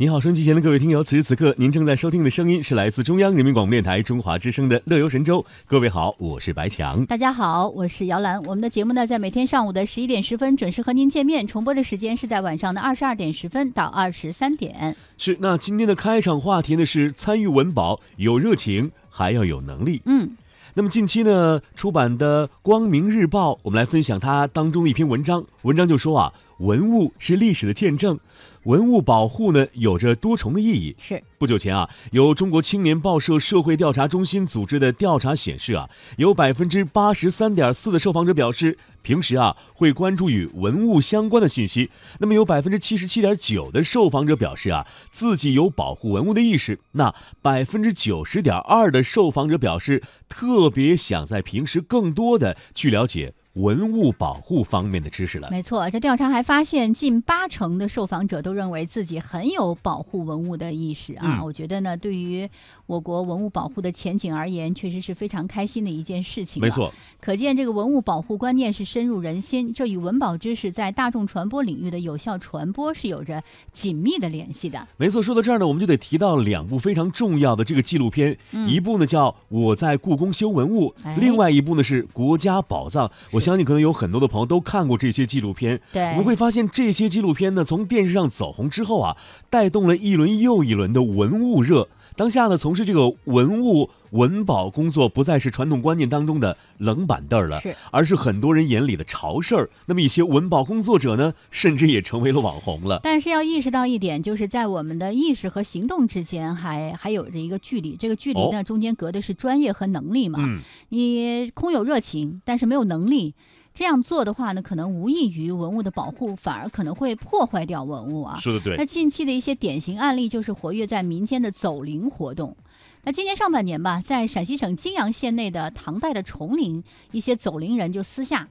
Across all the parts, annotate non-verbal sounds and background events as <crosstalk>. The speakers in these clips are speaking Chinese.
你好，收音机前的各位听友，此时此刻您正在收听的声音是来自中央人民广播电台中华之声的《乐游神州》。各位好，我是白强。大家好，我是姚兰。我们的节目呢，在每天上午的十一点十分准时和您见面，重播的时间是在晚上的二十二点十分到二十三点。是，那今天的开场话题呢是参与文保，有热情还要有能力。嗯，那么近期呢出版的《光明日报》，我们来分享它当中的一篇文章。文章就说啊，文物是历史的见证。文物保护呢，有着多重的意义。是不久前啊，由中国青年报社社会调查中心组织的调查显示啊，有百分之八十三点四的受访者表示，平时啊会关注与文物相关的信息。那么有百分之七十七点九的受访者表示啊，自己有保护文物的意识。那百分之九十点二的受访者表示，特别想在平时更多的去了解。文物保护方面的知识了。没错，这调查还发现，近八成的受访者都认为自己很有保护文物的意识啊。我觉得呢，对于我国文物保护的前景而言，确实是非常开心的一件事情。没错，可见这个文物保护观念是深入人心，这与文保知识在大众传播领域的有效传播是有着紧密的联系的。没错，说到这儿呢，我们就得提到两部非常重要的这个纪录片，一部呢叫《我在故宫修文物》，另外一部呢是《国家宝藏》。我相信可能有很多的朋友都看过这些纪录片，对，我们会发现这些纪录片呢，从电视上走红之后啊，带动了一轮又一轮的文物热。当下呢，从事这个文物文保工作，不再是传统观念当中的冷板凳了，是，而是很多人眼里的潮事儿。那么一些文保工作者呢，甚至也成为了网红了。但是要意识到一点，就是在我们的意识和行动之间，还还有着一个距离。这个距离呢，中间隔的是专业和能力嘛。嗯，你空有热情，但是没有能力。这样做的话呢，可能无异于文物的保护，反而可能会破坏掉文物啊。说的对。那近期的一些典型案例就是活跃在民间的走灵活动。那今年上半年吧，在陕西省泾阳县内的唐代的崇陵，一些走灵人就私下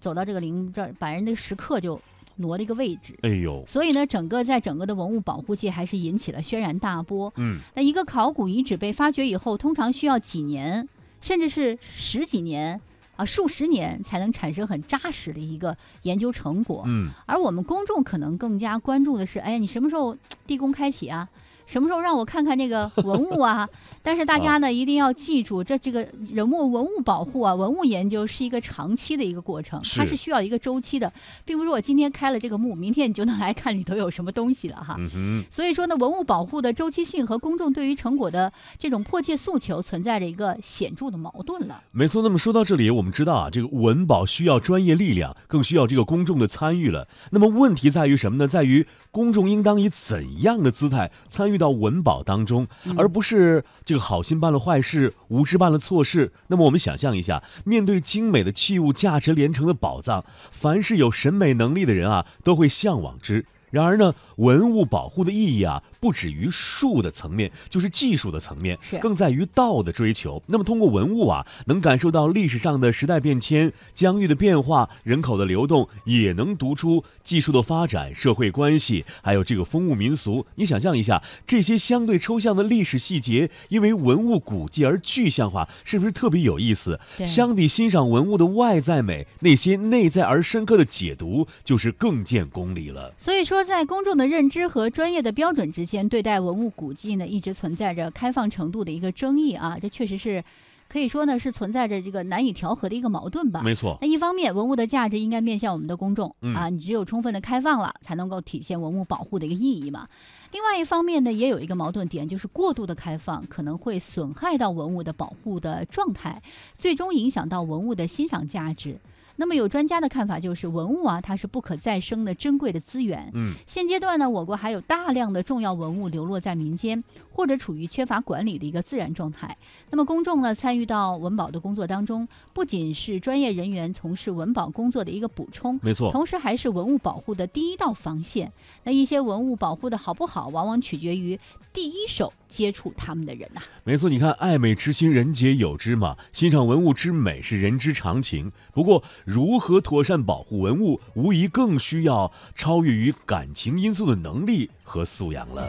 走到这个陵这儿，把人的石刻就挪了一个位置。哎呦！所以呢，整个在整个的文物保护界还是引起了轩然大波。嗯。那一个考古遗址被发掘以后，通常需要几年，甚至是十几年。啊，数十年才能产生很扎实的一个研究成果。嗯，而我们公众可能更加关注的是，哎呀，你什么时候 <tsk> 地宫开启啊？什么时候让我看看那个文物啊？<laughs> 但是大家呢一定要记住，这这个人物文物保护啊，文物研究是一个长期的一个过程，它是需要一个周期的，并不是我今天开了这个墓，明天你就能来看里头有什么东西了哈。嗯所以说呢，文物保护的周期性和公众对于成果的这种迫切诉求存在着一个显著的矛盾了。没错，那么说到这里，我们知道啊，这个文保需要专业力量，更需要这个公众的参与了。那么问题在于什么呢？在于公众应当以怎样的姿态参与？到文保当中，而不是这个好心办了坏事，无知办了错事。那么我们想象一下，面对精美的器物、价值连城的宝藏，凡是有审美能力的人啊，都会向往之。然而呢，文物保护的意义啊。不止于术的层面，就是技术的层面，是更在于道的追求。那么通过文物啊，能感受到历史上的时代变迁、疆域的变化、人口的流动，也能读出技术的发展、社会关系，还有这个风物民俗。你想象一下，这些相对抽象的历史细节，因为文物古迹而具象化，是不是特别有意思？相比欣赏文物的外在美，那些内在而深刻的解读，就是更见功力了。所以说，在公众的认知和专业的标准之。间对待文物古迹呢，一直存在着开放程度的一个争议啊，这确实是可以说呢是存在着这个难以调和的一个矛盾吧。没错。那一方面，文物的价值应该面向我们的公众啊，你只有充分的开放了，才能够体现文物保护的一个意义嘛。另外一方面呢，也有一个矛盾点，就是过度的开放可能会损害到文物的保护的状态，最终影响到文物的欣赏价值。那么有专家的看法就是，文物啊，它是不可再生的珍贵的资源。嗯，现阶段呢，我国还有大量的重要文物流落在民间，或者处于缺乏管理的一个自然状态。那么公众呢，参与到文保的工作当中，不仅是专业人员从事文保工作的一个补充，没错，同时还是文物保护的第一道防线。那一些文物保护的好不好，往往取决于第一手。接触他们的人呐，没错，你看，爱美之心，人皆有之嘛。欣赏文物之美是人之常情，不过，如何妥善保护文物，无疑更需要超越于感情因素的能力和素养了。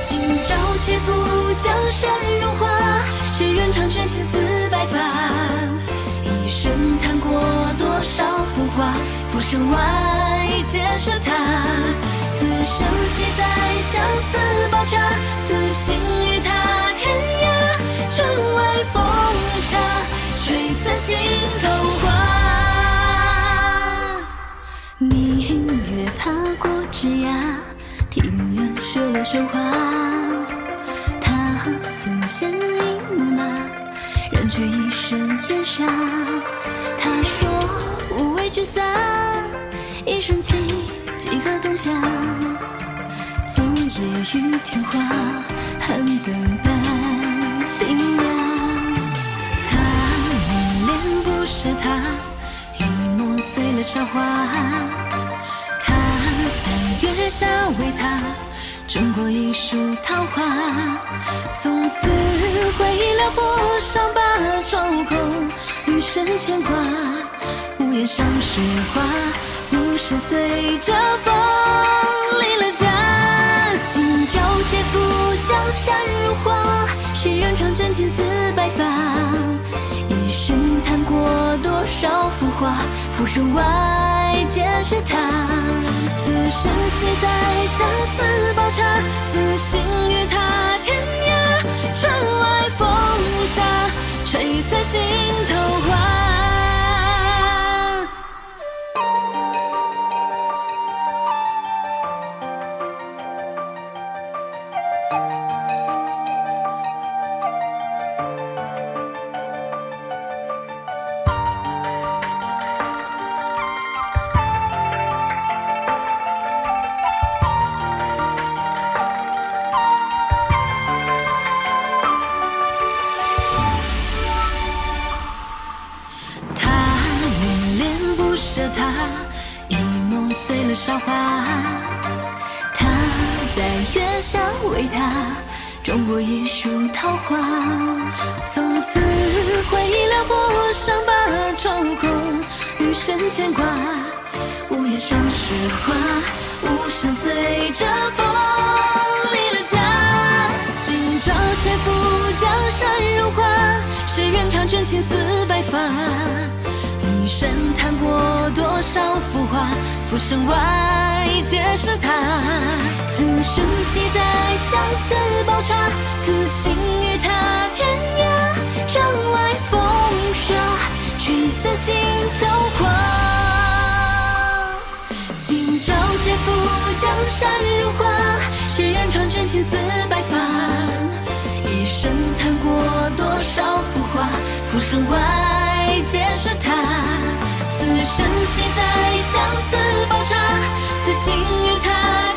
今朝且赴江山如画。罢一生叹过多少浮华浮生外皆是他此生系在相思宝扎此心与他天涯城外风沙吹散心头话明月爬过枝桠庭院雪落雪花他曾献染去一身烟沙。他说无畏聚散，一生情几个冬夏。昨夜雨天花，寒灯伴清雅。他恋恋不是他，一梦碎了韶华。他在月下为他种过一树桃花，从此回忆了不伤疤，愁空余生牵挂。屋檐上雪花，无声随着风离了家。今朝且赴江山如画，谁人唱卷青丝白发？多少浮华，浮生外皆是他。此生系在相思宝刹，此心与他天涯。城外风沙，吹散心头恋不舍他，一梦碎了韶华。他在月下为他种过一树桃花，从此回忆撩拨伤疤，愁空余生牵挂。屋檐上雪花，无声随着风离了家。今朝且负江山如画，谁人唱卷青丝白发？一生谈过多少浮华，浮生外皆是他。此生系在相思宝刹，此心与他天涯。城外风沙，吹散心头花。今朝且赴江山如画，谁人长卷青丝白发？一生谈过多少浮华，浮生外皆是他。此生写在相思宝刹，此心与他